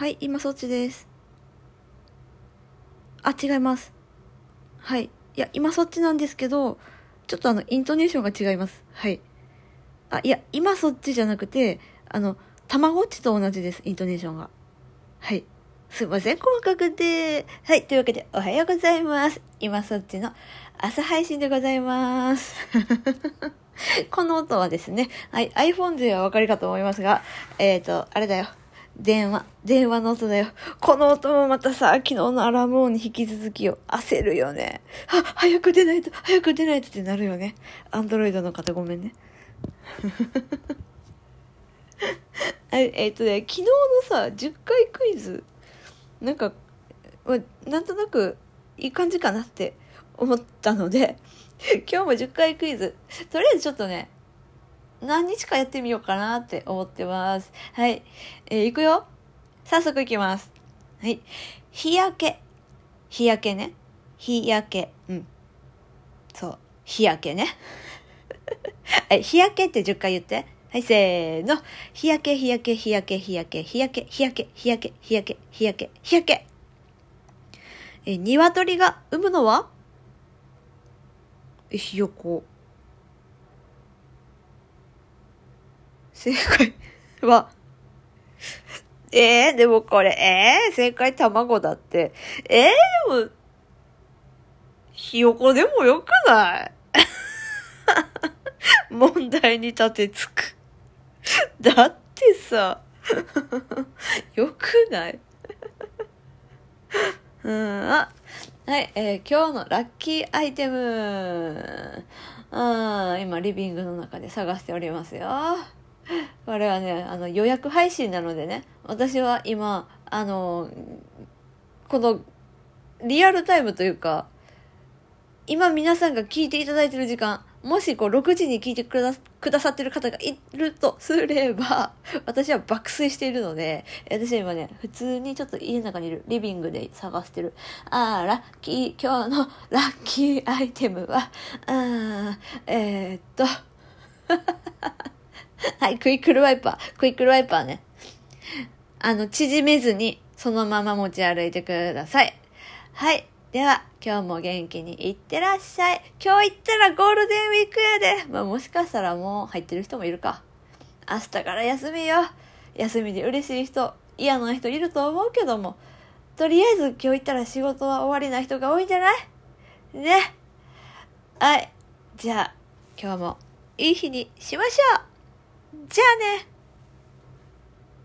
はい、今そっちです。あ、違います。はい。いや、今そっちなんですけど、ちょっとあの、イントネーションが違います。はい。あ、いや、今そっちじゃなくて、あの、たまごっちと同じです、イントネーションが。はい。すいません、細かくて。はい、というわけで、おはようございます。今そっちの朝配信でございます。この音はですね、はい、iPhone ではお分かりかと思いますが、えっ、ー、と、あれだよ。電話、電話の音だよ。この音もまたさ、昨日のアラーム音に引き続きよ。焦るよね。あ、早く出ないと、早く出ないとってなるよね。アンドロイドの方ごめんね。ええっ、とね、昨日のさ、10回クイズ、なんか、なんとなくいい感じかなって思ったので、今日も10回クイズ、とりあえずちょっとね、何日かやってみようかなって思ってます。はい。えー、いくよ。早速いきます。はい。日焼け。日焼けね。日焼け。うん。そう。日焼けね。はい。日焼けって10回言って。はい、せーの。日焼け、日焼け、日焼け、日焼け、日焼け、日焼け、日焼け、日焼け、日焼け、日焼け。え、鶏が産むのは？え、ひよこ。正解は、えー、でもこれ、えー、正解卵だって。えー、でも、ひよこでもよくない？問題に立てつく。だってさ、よくない？うん、あ、はい、えー、今日のラッキーアイテム。あ今、リビングの中で探しておりますよ。これはね、あの予約配信なのでね、私は今、あの、このリアルタイムというか、今皆さんが聞いていただいてる時間、もしこう6時に聞いてくだくださってる方がいるとすれば、私は爆睡しているので、私は今ね、普通にちょっと家の中にいるリビングで探してる。あー、ラッキー、今日の ラッキーアイテムは、あー、えー、っと、はい、クイックルワイパー。クイックルワイパーね。あの、縮めずに、そのまま持ち歩いてください。はい。では、今日も元気にいってらっしゃい。今日行ったらゴールデンウィークやで。まあ、もしかしたらもう入ってる人もいるか。明日から休みよ。休みで嬉しい人、嫌な人いると思うけども、とりあえず今日行ったら仕事は終わりな人が多いんじゃない？ね。はい。じゃあ、今日もいい日にしましょうじゃあね。